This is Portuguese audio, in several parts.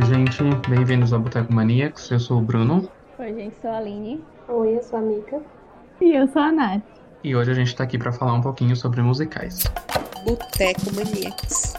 Oi, gente, bem-vindos ao Boteco Maníacos. Eu sou o Bruno. Oi, gente, sou a Aline. Oi, eu sou a Mika. E eu sou a Nath. E hoje a gente tá aqui para falar um pouquinho sobre musicais. Boteco Maníacos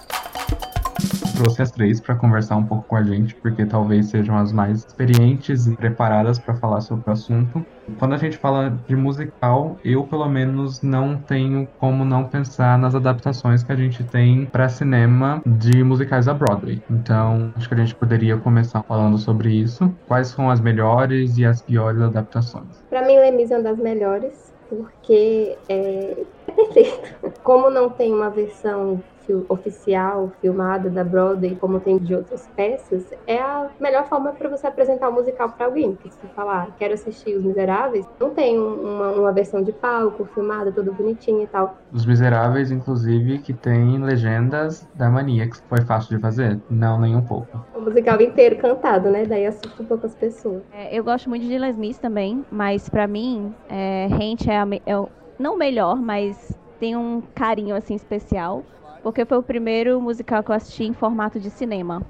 trouxe as três para conversar um pouco com a gente, porque talvez sejam as mais experientes e preparadas para falar sobre o assunto. Quando a gente fala de musical, eu pelo menos não tenho como não pensar nas adaptações que a gente tem para cinema de musicais da Broadway. Então, acho que a gente poderia começar falando sobre isso. Quais são as melhores e as piores adaptações? Para mim, Lemis é uma das melhores, porque é, é perfeito. Como não tem uma versão oficial, filmada da Broadway, como tem de outras peças, é a melhor forma para você apresentar o um musical para alguém. Porque se você falar, ah, quero assistir Os Miseráveis, não tem uma, uma, versão de palco, filmada, tudo bonitinho e tal. Os Miseráveis, inclusive, que tem legendas da Mania, que foi fácil de fazer? Não, nem um pouco. O musical inteiro cantado, né? Daí assusta um pouco as pessoas. É, eu gosto muito de Les Mis também, mas para mim, é, Rent é, a, é o, não melhor, mas tem um carinho assim especial porque foi o primeiro musical que eu assisti em formato de cinema.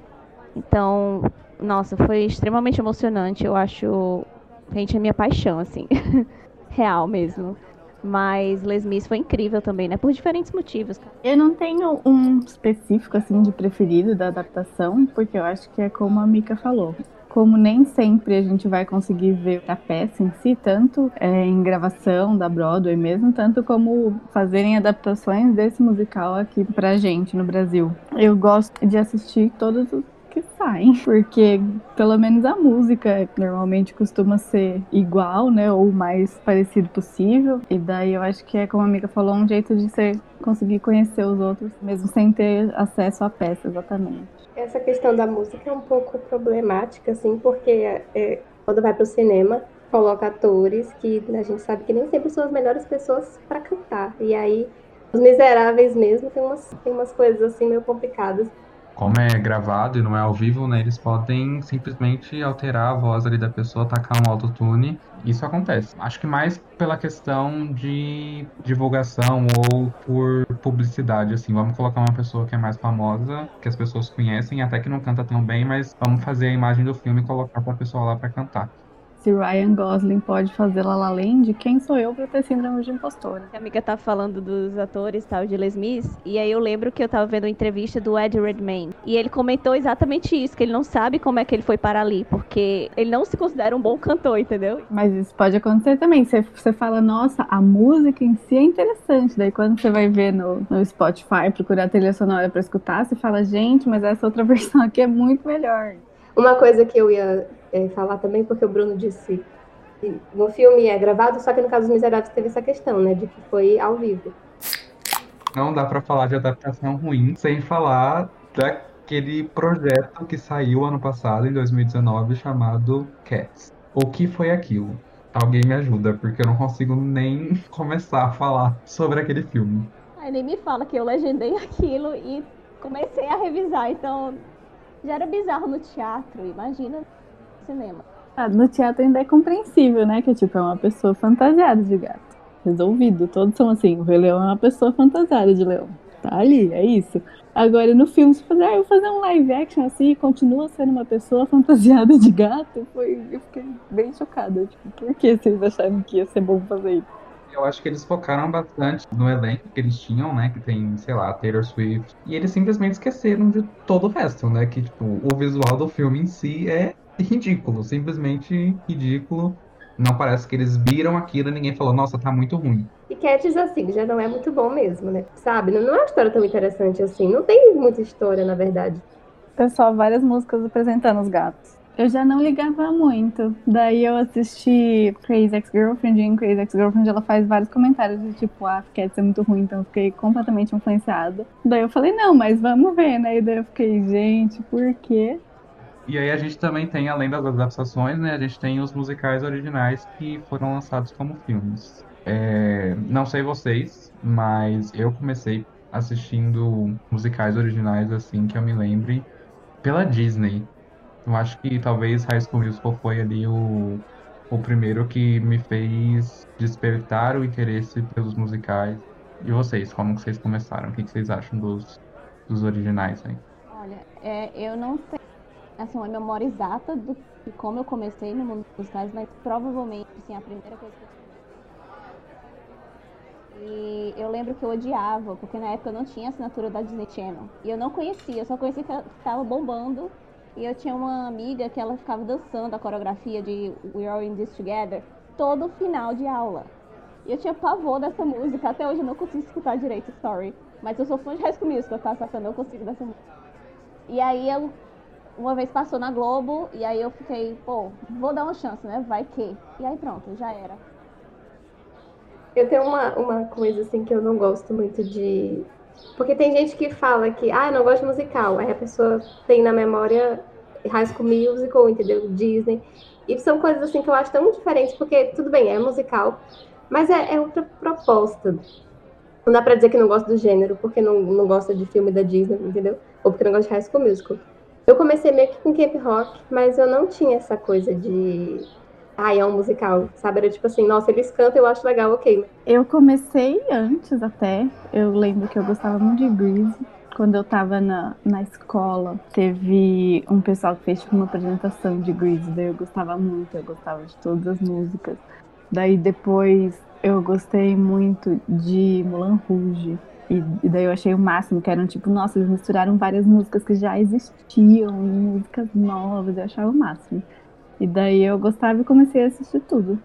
Então, nossa, foi extremamente emocionante. Eu acho, gente, é minha paixão, assim, real mesmo. Mas Les Mis foi incrível também, né? Por diferentes motivos. Eu não tenho um específico, assim, de preferido da adaptação, porque eu acho que é como a Mika falou como nem sempre a gente vai conseguir ver a peça em si, tanto é, em gravação da Broadway mesmo, tanto como fazerem adaptações desse musical aqui pra gente no Brasil. Eu gosto de assistir todos os que saem, porque pelo menos a música normalmente costuma ser igual, né, ou mais parecido possível. E daí eu acho que é como a amiga falou, um jeito de você conseguir conhecer os outros, mesmo sem ter acesso à peça exatamente. Essa questão da música é um pouco problemática, assim, porque é, quando vai para o cinema, coloca atores que a gente sabe que nem sempre são as melhores pessoas para cantar. E aí, os miseráveis mesmo, tem umas, tem umas coisas assim meio complicadas como é gravado e não é ao vivo, né, eles podem simplesmente alterar a voz ali da pessoa, tacar um autotune. Isso acontece. Acho que mais pela questão de divulgação ou por publicidade, assim. Vamos colocar uma pessoa que é mais famosa, que as pessoas conhecem, até que não canta tão bem, mas vamos fazer a imagem do filme e colocar pra pessoa lá para cantar se Ryan Gosling pode fazer La La Land, quem sou eu para ter síndrome de impostora? A amiga tá falando dos atores tal de Les Mis, e aí eu lembro que eu tava vendo uma entrevista do Ed Redmayne, e ele comentou exatamente isso, que ele não sabe como é que ele foi para ali, porque ele não se considera um bom cantor, entendeu? Mas isso pode acontecer também, você, você fala, nossa, a música em si é interessante, daí quando você vai ver no, no Spotify, procurar a trilha sonora para escutar, você fala, gente, mas essa outra versão aqui é muito melhor. Uma coisa que eu ia é, falar também, porque o Bruno disse que no filme é gravado, só que no caso dos Miseráveis teve essa questão, né, de que foi ao vivo. Não dá para falar de adaptação ruim sem falar daquele projeto que saiu ano passado, em 2019, chamado Cats. O que foi aquilo? Alguém me ajuda, porque eu não consigo nem começar a falar sobre aquele filme. Aí nem me fala que eu legendei aquilo e comecei a revisar, então já era bizarro no teatro, imagina cinema. Ah, no teatro ainda é compreensível, né? Que tipo, é uma pessoa fantasiada de gato. Resolvido. Todos são assim, o Rei Leão é uma pessoa fantasiada de leão. Tá ali, é isso. Agora, no filme, se fazer, ah, eu vou fazer um live action assim e continua sendo uma pessoa fantasiada de gato, foi, eu fiquei bem chocada. Tipo, por que vocês acharam que ia ser bom fazer isso? Eu acho que eles focaram bastante no elenco que eles tinham, né? Que tem, sei lá, Taylor Swift. E eles simplesmente esqueceram de todo o resto, né? Que, tipo, o visual do filme em si é ridículo, simplesmente ridículo. Não parece que eles viram aquilo e ninguém falou, nossa, tá muito ruim. E Cats, assim, já não é muito bom mesmo, né? Sabe? Não é uma história tão interessante assim. Não tem muita história, na verdade. É só várias músicas apresentando os gatos. Eu já não ligava muito. Daí eu assisti Crazy Ex-Girlfriend e em Crazy Ex-Girlfriend ela faz vários comentários de tipo, ah, Cats é muito ruim, então eu fiquei completamente influenciada. Daí eu falei, não, mas vamos ver, né? E daí eu fiquei, gente, por quê? E aí a gente também tem, além das adaptações, né, a gente tem os musicais originais que foram lançados como filmes. É, não sei vocês, mas eu comecei assistindo musicais originais assim que eu me lembre pela Disney. Eu acho que talvez High School Musical foi ali o, o primeiro que me fez despertar o interesse pelos musicais. E vocês, como que vocês começaram? O que, que vocês acham dos, dos originais aí? Olha, é, eu não sei assim, uma memória exata do, de como eu comecei no mundo dos musicais, mas provavelmente, assim, a primeira coisa que eu e eu lembro que eu odiava, porque na época eu não tinha assinatura da Disney Channel. E eu não conhecia, eu só conhecia que estava bombando. E eu tinha uma amiga que ela ficava dançando a coreografia de We're All In This Together todo final de aula. E eu tinha pavor dessa música, até hoje eu não consigo escutar direito, sorry. Mas eu sou fã de High School Musical, tá? Só que eu não consigo dessa música. E aí eu, uma vez passou na Globo, e aí eu fiquei, pô, vou dar uma chance, né? Vai que. E aí pronto, já era. Eu tenho uma, uma coisa assim que eu não gosto muito de. Porque tem gente que fala que, ah, eu não gosto de musical. Aí a pessoa tem na memória High School Musical, entendeu? Disney. E são coisas assim que eu acho tão diferentes, porque tudo bem, é musical, mas é, é outra proposta. Não dá pra dizer que não gosta do gênero, porque não, não gosta de filme da Disney, entendeu? Ou porque não gosta de High School Musical. Eu comecei meio que com Camp Rock, mas eu não tinha essa coisa de ah, é um musical, sabe? Era tipo assim, nossa, eles cantam, eu acho legal, ok. Eu comecei antes até. Eu lembro que eu gostava muito de Grease. Quando eu tava na, na escola, teve um pessoal que fez tipo, uma apresentação de Grease, daí eu gostava muito, eu gostava de todas as músicas. Daí depois eu gostei muito de Mulan Rouge. E, daí eu achei o máximo, que eram tipo, nossa, eles misturaram várias músicas que já existiam, músicas novas, eu achava o máximo. E daí eu gostava e comecei a assistir tudo.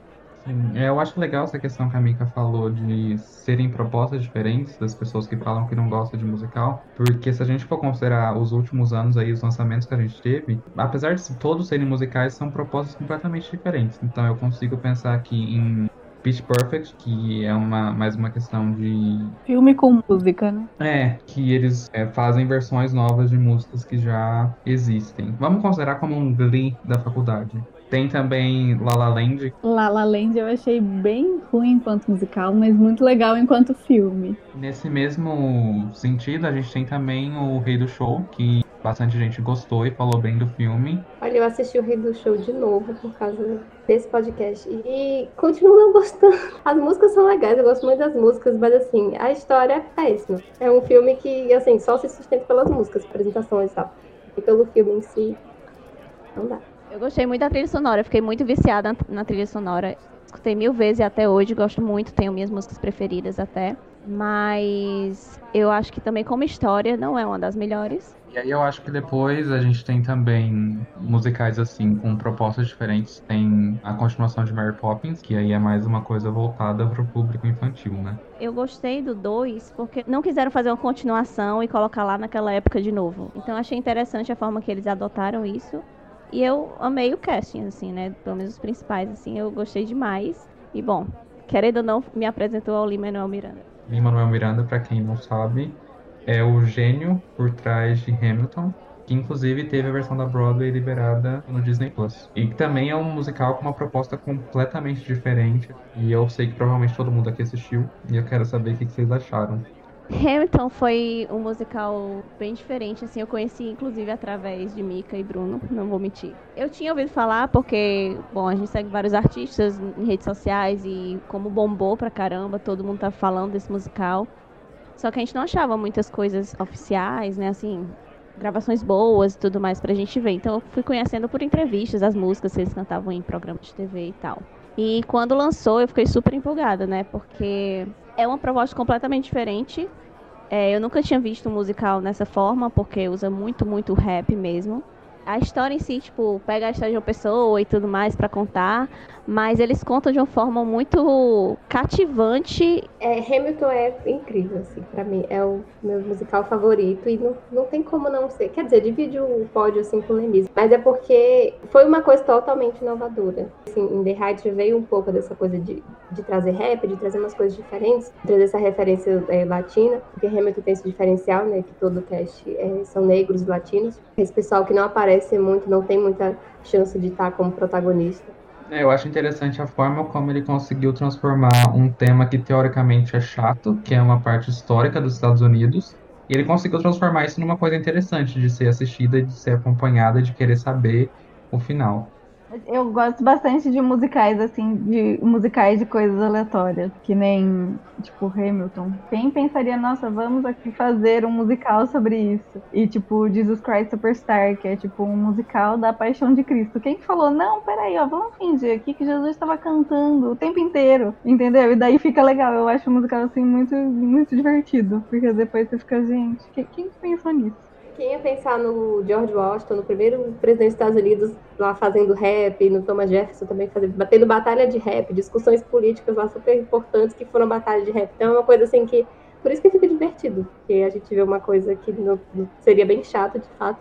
Sim, é, eu acho legal essa questão que a Mika falou de serem propostas diferentes das pessoas que falam que não gostam de musical, porque se a gente for considerar os últimos anos aí, os lançamentos que a gente teve, apesar de todos serem musicais, são propostas completamente diferentes. Então eu consigo pensar aqui em Pitch Perfect, que é uma, mais uma questão de. Filme com música, né? É, que eles é, fazem versões novas de músicas que já existem. Vamos considerar como um Glee da faculdade. Tem também La La Land. La La Land eu achei bem ruim enquanto musical, mas muito legal enquanto filme. Nesse mesmo sentido, a gente tem também o Rei do Show, que bastante gente gostou e falou bem do filme. Olha, eu assisti o Rei do Show de novo por causa desse podcast e continuo não gostando. As músicas são legais, eu gosto muito das músicas, mas assim, a história é péssima. É um filme que, assim, só se sustenta pelas músicas, apresentações e tal. E pelo filme em si, não dá. Eu gostei muito da trilha sonora, fiquei muito viciada na trilha sonora. Escutei mil vezes e até hoje gosto muito, tenho minhas músicas preferidas até. Mas eu acho que também como história não é uma das melhores. E aí eu acho que depois a gente tem também musicais assim, com propostas diferentes. Tem a continuação de Mary Poppins, que aí é mais uma coisa voltada para o público infantil, né? Eu gostei do 2 porque não quiseram fazer uma continuação e colocar lá naquela época de novo. Então achei interessante a forma que eles adotaram isso. E eu amei o casting, assim, né? Pelo menos os principais, assim, eu gostei demais. E bom, querendo ou não, me apresentou ao Lin-Manuel Miranda. Lin-Manuel Miranda, para quem não sabe, é o gênio por trás de Hamilton, que inclusive teve a versão da Broadway liberada no Disney Plus. E também é um musical com uma proposta completamente diferente. E eu sei que provavelmente todo mundo aqui assistiu. E eu quero saber o que vocês acharam. Hamilton foi um musical bem diferente, assim, eu conheci inclusive através de Mika e Bruno, não vou mentir. Eu tinha ouvido falar porque, bom, a gente segue vários artistas em redes sociais e como bombou pra caramba, todo mundo tá falando desse musical. Só que a gente não achava muitas coisas oficiais, né, assim, gravações boas e tudo mais pra gente ver. Então eu fui conhecendo por entrevistas as músicas que eles cantavam em programas de TV e tal. E quando lançou, eu fiquei super empolgada, né? Porque é uma proposta completamente diferente. É, eu nunca tinha visto um musical nessa forma, porque usa muito, muito rap mesmo a história em si, tipo, pega a história de uma pessoa e tudo mais para contar, mas eles contam de uma forma muito cativante. É, Hamilton é incrível, assim, para mim. É o meu musical favorito e não, não tem como não ser. Quer dizer, divide o pódio, assim, com Lemis, mas é porque foi uma coisa totalmente inovadora. Assim, em The Heights veio um pouco dessa coisa de, de trazer rap, de trazer umas coisas diferentes, trazer essa referência é, latina, porque Hamilton tem esse diferencial, né, que todo cast é, são negros latinos. Esse pessoal que não aparece aparece muito, não tem muita chance de estar como protagonista. É, eu acho interessante a forma como ele conseguiu transformar um tema que teoricamente é chato, que é uma parte histórica dos Estados Unidos, e ele conseguiu transformar isso numa coisa interessante de ser assistida, de ser acompanhada, de querer saber o final. Eu gosto bastante de musicais, assim, de musicais de coisas aleatórias, que nem, tipo, Hamilton. Quem pensaria, nossa, vamos aqui fazer um musical sobre isso? E, tipo, Jesus Christ Superstar, que é, tipo, um musical da Paixão de Cristo. Quem falou, não, peraí, ó, vamos fingir aqui que Jesus estava cantando o tempo inteiro, entendeu? E daí fica legal. Eu acho o musical, assim, muito, muito divertido, porque depois você fica, gente, quem pensou nisso? Quem ia pensar no George Washington, no primeiro presidente dos Estados Unidos, lá fazendo rap, no Thomas Jefferson também fazendo, batendo batalha de rap, discussões políticas lá super importantes que foram batalha de rap. Então é uma coisa assim que. Por isso que fica divertido, porque a gente vê uma coisa que não, seria bem chato de fato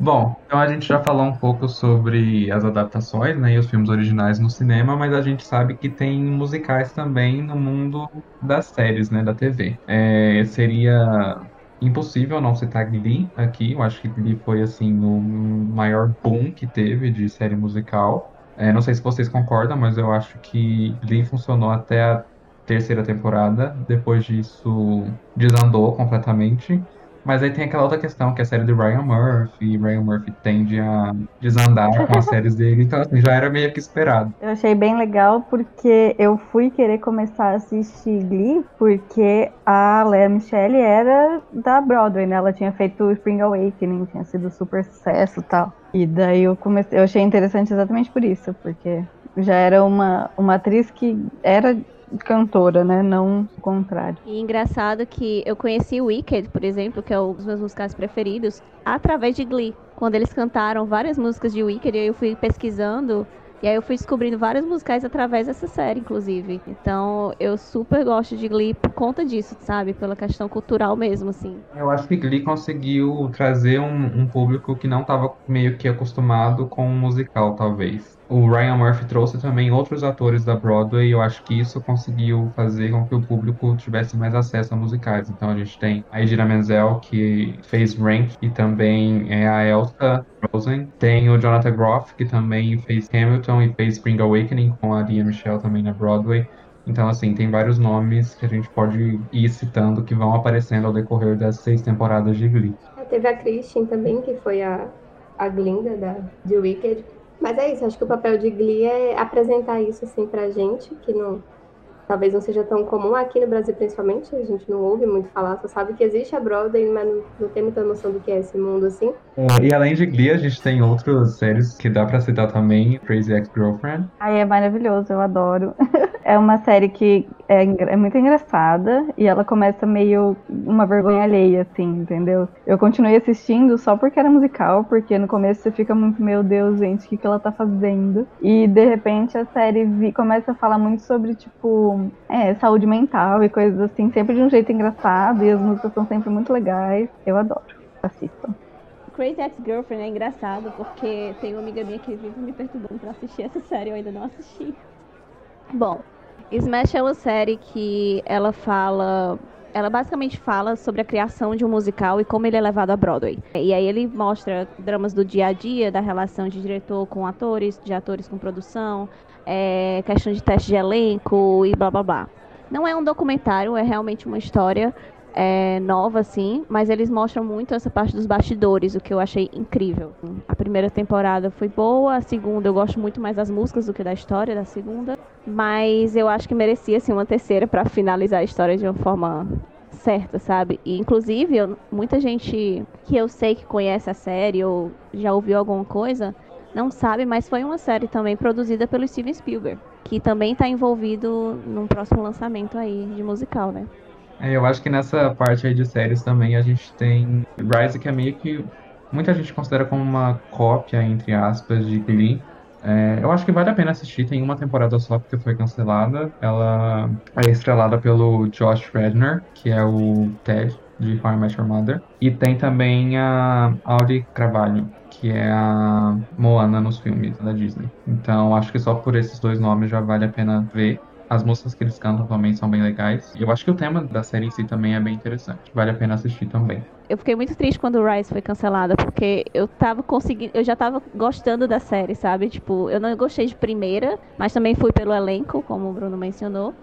Bom, então a gente já falou um pouco sobre as adaptações, né, e os filmes originais no cinema, mas a gente sabe que tem musicais também no mundo das séries, né, da TV. É, seria impossível não citar Glee aqui. Eu acho que Glee foi assim o maior boom que teve de série musical. É, não sei se vocês concordam, mas eu acho que Glee funcionou até a terceira temporada. Depois disso, desandou completamente. Mas aí tem aquela outra questão, que é a série do Ryan Murphy, e Ryan Murphy tende a desandar com as séries dele, então assim, já era meio que esperado. Eu achei bem legal porque eu fui querer começar a assistir Glee porque a Lea Michelle era da Broadway, né? Ela tinha feito Spring Awakening, tinha sido super sucesso e tal. E daí eu comecei, eu achei interessante exatamente por isso, porque já era uma, uma atriz que era cantora, né? Não o contrário. E engraçado que eu conheci o Wicked, por exemplo, que é um dos meus musicais preferidos, através de Glee. Quando eles cantaram várias músicas de Wicked, eu fui pesquisando e aí eu fui descobrindo vários musicais através dessa série, inclusive. Então eu super gosto de Glee por conta disso, sabe? Pela questão cultural mesmo, assim. Eu acho que Glee conseguiu trazer um, um público que não estava meio que acostumado com o musical, talvez o Ryan Murphy trouxe também outros atores da Broadway e eu acho que isso conseguiu fazer com que o público tivesse mais acesso a musicais. Então a gente tem a Idina Menzel, que fez Rank e também é a Elsa Rosen. Tem o Jonathan Groff, que também fez Hamilton e fez Spring Awakening com a Lia Michelle também na Broadway. Então, assim, tem vários nomes que a gente pode ir citando que vão aparecendo ao decorrer das seis temporadas de Glee. Teve a Christian também, que foi a, a Glinda da, de Wicked mas é isso, acho que o papel de Glee é apresentar isso assim pra gente, que não, talvez não seja tão comum aqui no Brasil principalmente, a gente não ouve muito falar, só sabe que existe a Broadway, mas não, não tem muita noção do que é esse mundo assim. É, e além de Glee, a gente tem outras séries que dá pra citar também, Crazy Ex-Girlfriend. Ai, é maravilhoso, eu adoro. é uma série que é, é, muito engraçada e ela começa meio uma vergonha alheia, assim, entendeu? Eu continuei assistindo só porque era musical, porque no começo você fica muito, meu Deus, gente, o que, que ela tá fazendo? E de repente a série vi, começa a falar muito sobre, tipo, é, saúde mental e coisas assim, sempre de um jeito engraçado e as músicas são sempre muito legais. Eu adoro. Assistam. Crazy Ex-Girlfriend é engraçado porque tem uma amiga minha que vive me perturbando pra assistir essa série, eu ainda não assisti. Bom, Smash é uma série que ela fala ela basicamente fala sobre a criação de um musical e como ele é levado a Broadway. E aí ele mostra dramas do dia a dia, da relação de diretor com atores, de atores com produção, é, questão de teste de elenco e blá blá blá. Não é um documentário, é realmente uma história é, nova, assim, mas eles mostram muito essa parte dos bastidores, o que eu achei incrível. A primeira temporada foi boa, a segunda eu gosto muito mais das músicas do que da história da segunda, mas eu acho que merecia, assim, uma terceira para finalizar a história de uma forma certa, sabe? E, inclusive, eu, muita gente que eu sei que conhece a série ou já ouviu alguma coisa, não sabe, mas foi uma série também produzida pelo Steven Spielberg, que também está envolvido num próximo lançamento aí de musical, né? É, eu acho que nessa parte aí de séries também a gente tem Rise, que é meio que muita gente considera como uma cópia, entre aspas, de Glee. É, eu acho que vale a pena assistir, tem uma temporada só porque foi cancelada. Ela é estrelada pelo Josh Redner, que é o Ted de How I Met Your Mother. E tem também a Audrey Carvalho, que é a Moana nos filmes da Disney. Então acho que só por esses dois nomes já vale a pena ver. As músicas que eles cantam também são bem legais. E eu acho que o tema da série em si também é bem interessante. Vale a pena assistir também. Eu fiquei muito triste quando o Rise foi cancelada, porque eu tava conseguindo. Eu já tava gostando da série, sabe? Tipo, eu não gostei de primeira, mas também fui pelo elenco, como o Bruno mencionou.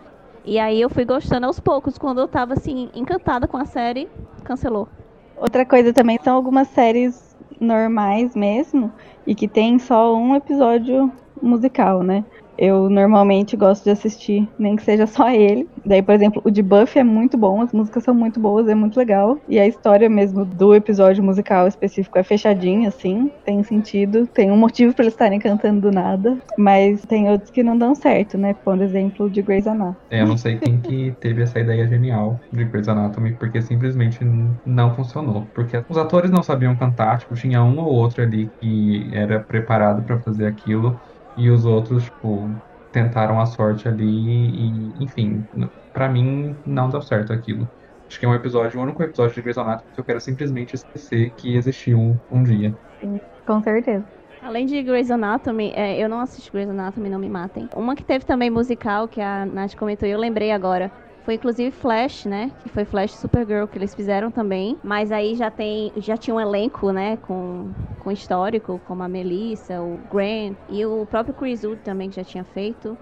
E aí eu fui gostando aos poucos. Quando eu tava assim, encantada com a série, cancelou. Outra coisa também são algumas séries normais mesmo e que tem só um episódio musical, né? Eu normalmente gosto de assistir, nem que seja só ele. Daí, por exemplo, o de Buffy é muito bom, as músicas são muito boas, é muito legal. E a história mesmo do episódio musical específico é fechadinha, assim, tem sentido, tem um motivo para eles estarem cantando do nada. Mas tem outros que não dão certo, né? Por exemplo, de Grey's Anatomy. É, eu não sei quem que teve essa ideia genial de Grey's Anatomy, porque simplesmente não funcionou. Porque os atores não sabiam cantar, tipo, tinha um ou outro ali que era preparado para fazer aquilo e os outros, tipo, tentaram a sorte ali e, enfim, para mim não deu certo aquilo. Acho que é um episódio, o único episódio de Grey's Anatomy que eu quero simplesmente esquecer que existiu um, um dia. Sim, com certeza. Além de Grey's Anatomy, é, eu não assisti Grey's Anatomy, não me matem. Uma que teve também musical, que a Nath comentou e eu lembrei agora, foi inclusive Flash, né? Que foi Flash Supergirl que eles fizeram também. Mas aí já tem, já tinha um elenco, né? Com, com histórico, como a Melissa, o Grant e o próprio Chris Wood também que já tinha feito.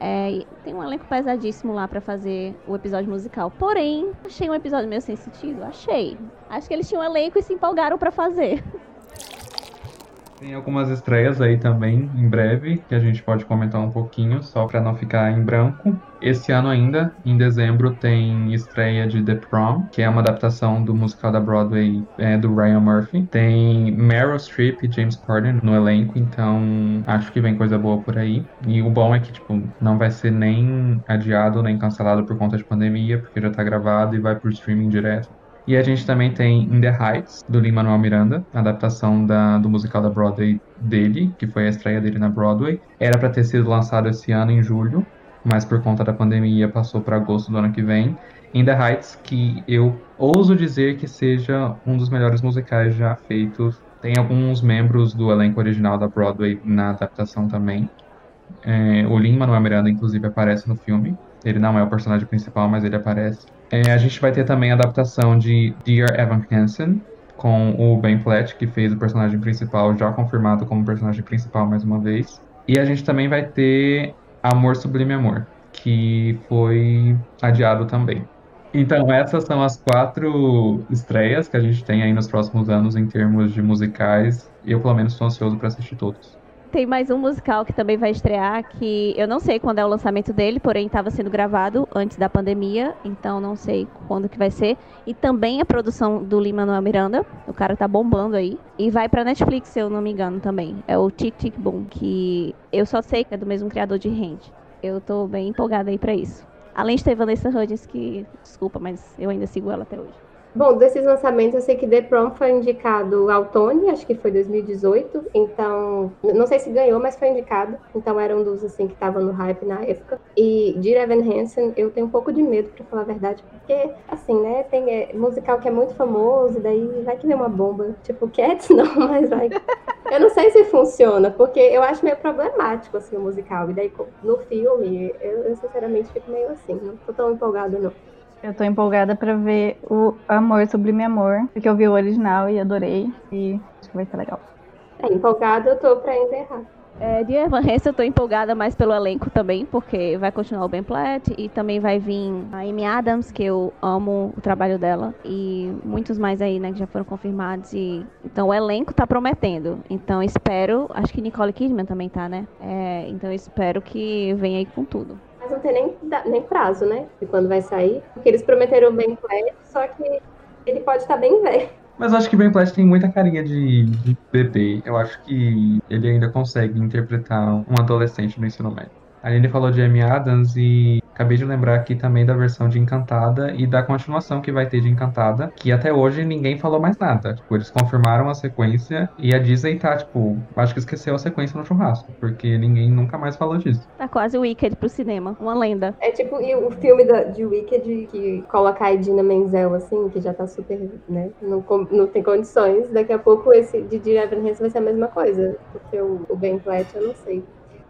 É, tem um elenco pesadíssimo lá para fazer o episódio musical. Porém, achei um episódio meio sem sentido. Achei. Acho que eles tinham um elenco e se empolgaram para fazer. Tem algumas estreias aí também, em breve, que a gente pode comentar um pouquinho, só para não ficar em branco. Esse ano ainda, em dezembro, tem estreia de The Prom, que é uma adaptação do musical da Broadway é, do Ryan Murphy. Tem Meryl Streep e James Corden no elenco, então acho que vem coisa boa por aí. E o bom é que, tipo, não vai ser nem adiado nem cancelado por conta de pandemia, porque já tá gravado e vai pro streaming direto. E a gente também tem In the Heights, do Lin-Manuel Miranda, adaptação da, do musical da Broadway dele, que foi a estreia dele na Broadway. Era para ter sido lançado esse ano, em julho, mas por conta da pandemia passou para agosto do ano que vem. In the Heights, que eu ouso dizer que seja um dos melhores musicais já feitos. Tem alguns membros do elenco original da Broadway na adaptação também. É, o Lin-Manuel Miranda, inclusive, aparece no filme. Ele não é o personagem principal, mas ele aparece. É, a gente vai ter também a adaptação de Dear Evan Hansen, com o Ben Platt, que fez o personagem principal, já confirmado como personagem principal mais uma vez. E a gente também vai ter Amor Sublime Amor, que foi adiado também. Então, essas são as quatro estreias que a gente tem aí nos próximos anos em termos de musicais. Eu, pelo menos, estou ansioso para assistir todos. Tem mais um musical que também vai estrear, que eu não sei quando é o lançamento dele, porém estava sendo gravado antes da pandemia, então não sei quando que vai ser. E também a produção do Lima Manuel Miranda, o cara tá bombando aí. E vai pra Netflix, se eu não me engano, também. É o Tic Tic Boom, que eu só sei que é do mesmo criador de Rent. Eu tô bem empolgada aí pra isso. Além de ter Vanessa Hudgens, que, desculpa, mas eu ainda sigo ela até hoje. Bom, desses lançamentos, eu sei que The Prom foi indicado ao Tony, acho que foi 2018. Então, não sei se ganhou, mas foi indicado. Então, era um dos, assim, que tava no hype na época. E de Evan Hansen, eu tenho um pouco de medo, pra falar a verdade, porque, assim, né, tem é, musical que é muito famoso, daí vai que vem uma bomba. Tipo, Cats não, mas vai. Eu não sei se funciona, porque eu acho meio problemático, assim, o musical. E daí, no filme, eu, eu sinceramente fico meio assim, não tô tão empolgado, não. Eu tô empolgada pra ver o Amor Sublime Amor, porque eu vi o original e adorei, e acho que vai ser legal. É, empolgada eu tô pra enterrar. É, de Evan Hesse eu tô empolgada mais pelo elenco também, porque vai continuar o Ben Platt e também vai vir a Amy Adams, que eu amo o trabalho dela, e muitos mais aí, né, que já foram confirmados. E... Então o elenco tá prometendo. Então espero, acho que Nicole Kidman também tá, né? É, então espero que venha aí com tudo mas não tem nem, nem prazo, né? De quando vai sair. Porque eles prometeram Platt, só que ele pode estar bem velho. Mas eu acho que Ben Platt tem muita carinha de, de bebê. Eu acho que ele ainda consegue interpretar um adolescente no ensino médio. A Aline falou de Amy Adams e acabei de lembrar aqui também da versão de Encantada e da continuação que vai ter de Encantada, que até hoje ninguém falou mais nada. Tipo, eles confirmaram a sequência e a Disney tá, tipo, acho que esqueceu a sequência no churrasco, porque ninguém nunca mais falou disso. Tá quase o Wicked pro cinema, uma lenda. É tipo e o filme da, de Wicked que coloca a Idina Menzel, assim, que já tá super, né, não, não tem condições. Daqui a pouco esse de Dear Evan Hansen vai ser a mesma coisa, porque o, o Ben Platt eu não sei.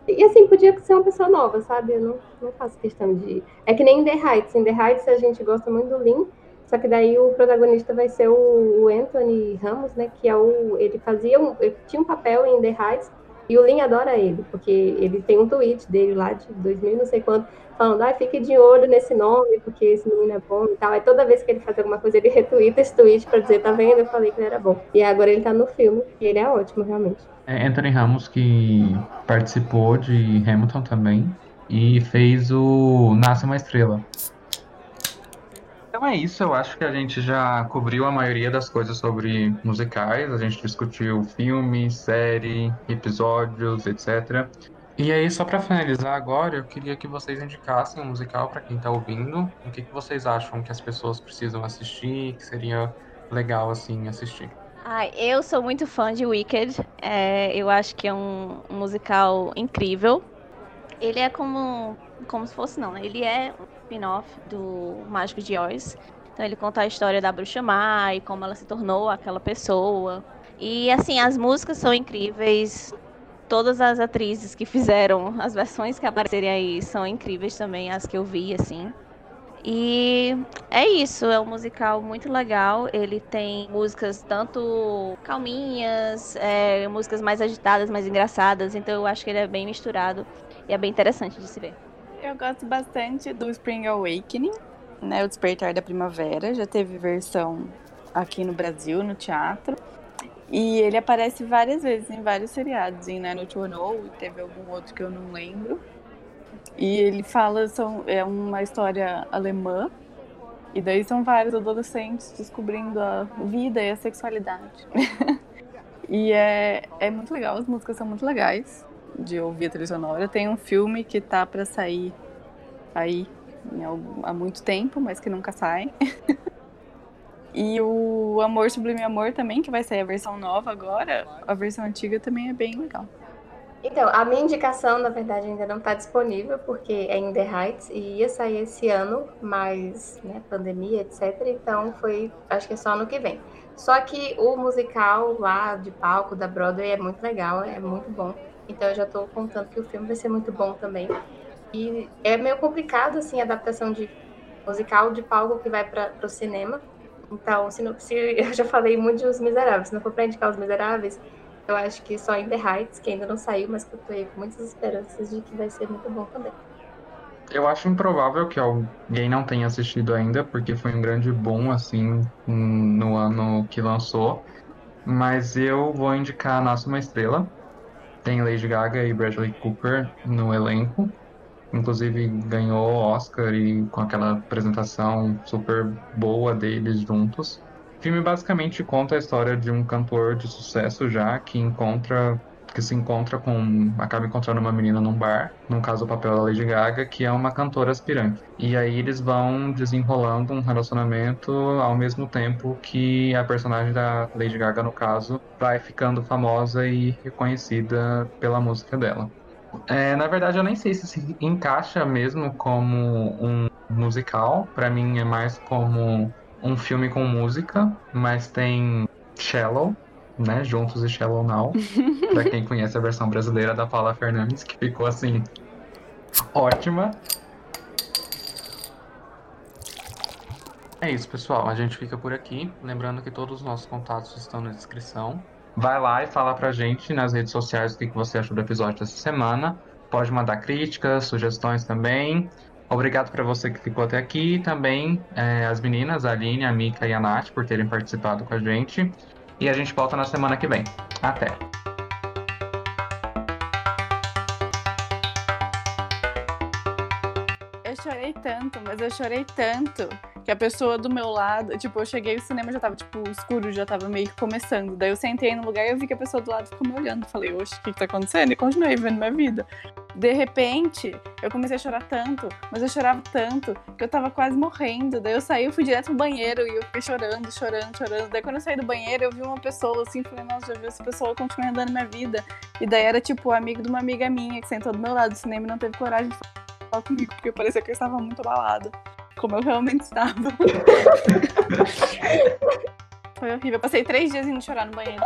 E assim, podia ser uma pessoa nova, sabe? Eu não, não faço questão de. É que nem em The Heights. Em The Heights a gente gosta muito do Lin, só que daí o protagonista vai ser o, Anthony Ramos, né? Que é o. Ele fazia um. Ele tinha um papel em The Heights, E o Lin adora ele, porque ele tem um tweet dele lá de 2000 não sei quanto, falando, ah, fique de olho nesse nome, porque esse menino é bom e tal. Aí toda vez que ele faz alguma coisa, ele retweeta esse tweet pra dizer, tá vendo? Eu falei que ele era bom. E agora ele tá no filme, e ele é ótimo, realmente. É Anthony Ramos que participou de Hamilton também e fez o Nasce uma Estrela. Então é isso, eu acho que a gente já cobriu a maioria das coisas sobre musicais, a gente discutiu filme, série, episódios, etc. E aí, só para finalizar agora, eu queria que vocês indicassem um musical para quem tá ouvindo. O que, que vocês acham que as pessoas precisam assistir, que seria legal assim assistir? Ai, eu sou muito fã de Wicked. É, eu acho que é um, um musical incrível. Ele é como, como se fosse não, né? Ele é um spin-off do Mágico de Oz. Então ele conta a história da bruxa má e como ela se tornou aquela pessoa. E assim, as músicas são incríveis. Todas as atrizes que fizeram as versões que aparecerem aí são incríveis também, as que eu vi, assim. E é isso, é um musical muito legal. Ele tem músicas tanto calminhas, é, músicas mais agitadas, mais engraçadas. Então eu acho que ele é bem misturado e é bem interessante de se ver. Eu gosto bastante do Spring Awakening, né? O Despertar da Primavera. Já teve versão aqui no Brasil, no teatro. E ele aparece várias vezes em vários seriados, em Nine to Know, e teve algum outro que eu não lembro. E ele fala, são, é uma história alemã, e daí são vários adolescentes descobrindo a vida e a sexualidade. e é, é muito legal, as músicas são muito legais de ouvir a trilha sonora. Tem um filme que tá para sair aí há muito tempo, mas que nunca sai. e o Amor Sublime Amor também, que vai sair a versão nova agora. A versão antiga também é bem legal. Então, a minha indicação, na verdade, ainda não está disponível, porque é In The Heights e ia sair esse ano, mas, né, pandemia, etc. Então, foi, acho que é só ano que vem. Só que o musical lá de palco da Broadway é muito legal, é muito bom. Então, eu já estou contando que o filme vai ser muito bom também. E é meio complicado, assim, a adaptação de musical de palco que vai para o cinema. Então, se, não, se eu já falei muito de Os Miseráveis, se não for para indicar Os Miseráveis, eu acho que só In The Heights, que ainda não saiu, mas que eu tô com muitas esperanças de que vai ser muito bom também. Eu acho improvável que alguém não tenha assistido ainda, porque foi um grande boom, assim, no ano que lançou. Mas eu vou indicar Nasce Uma Estrela. Tem Lady Gaga e Bradley Cooper no elenco. Inclusive ganhou Oscar e com aquela apresentação super boa deles juntos. O filme basicamente conta a história de um cantor de sucesso já que encontra que se encontra com acaba encontrando uma menina num bar, no caso o papel da Lady Gaga, que é uma cantora aspirante. E aí eles vão desenrolando um relacionamento ao mesmo tempo que a personagem da Lady Gaga no caso vai ficando famosa e reconhecida pela música dela. É, na verdade, eu nem sei se se encaixa mesmo como um musical. Para mim, é mais como um filme com música, mas tem Shallow, né? Juntos e Shallow Now. pra quem conhece a versão brasileira da Paula Fernandes, que ficou assim ótima. É isso, pessoal. A gente fica por aqui. Lembrando que todos os nossos contatos estão na descrição. Vai lá e fala pra gente nas redes sociais o que você achou do episódio dessa semana. Pode mandar críticas, sugestões também. Obrigado para você que ficou até aqui e também é, as meninas, a Aline, a Mika e a Nath, por terem participado com a gente. E a gente volta na semana que vem. Até! Eu chorei tanto, mas eu chorei tanto que a pessoa do meu lado, tipo, eu cheguei o cinema já tava, tipo, escuro, já tava meio que começando. Daí eu sentei no lugar e eu vi que a pessoa do lado ficou me olhando. Falei, oxe, o que que tá acontecendo? E continuei vivendo minha vida. De repente, eu comecei a chorar tanto, mas eu chorava tanto que eu tava quase morrendo. Daí eu saí, eu fui direto pro banheiro e eu fiquei chorando, chorando, chorando. Daí quando eu saí do banheiro, eu vi uma pessoa assim, falei, nossa, já vi essa pessoa, continuando andando minha vida. E daí era tipo o amigo de uma amiga minha que sentou do meu lado do cinema e não teve coragem de falar comigo, porque parecia que eu estava muito abalado. Como eu realmente estava. Foi horrível. Eu passei três dias indo chorar no banheiro.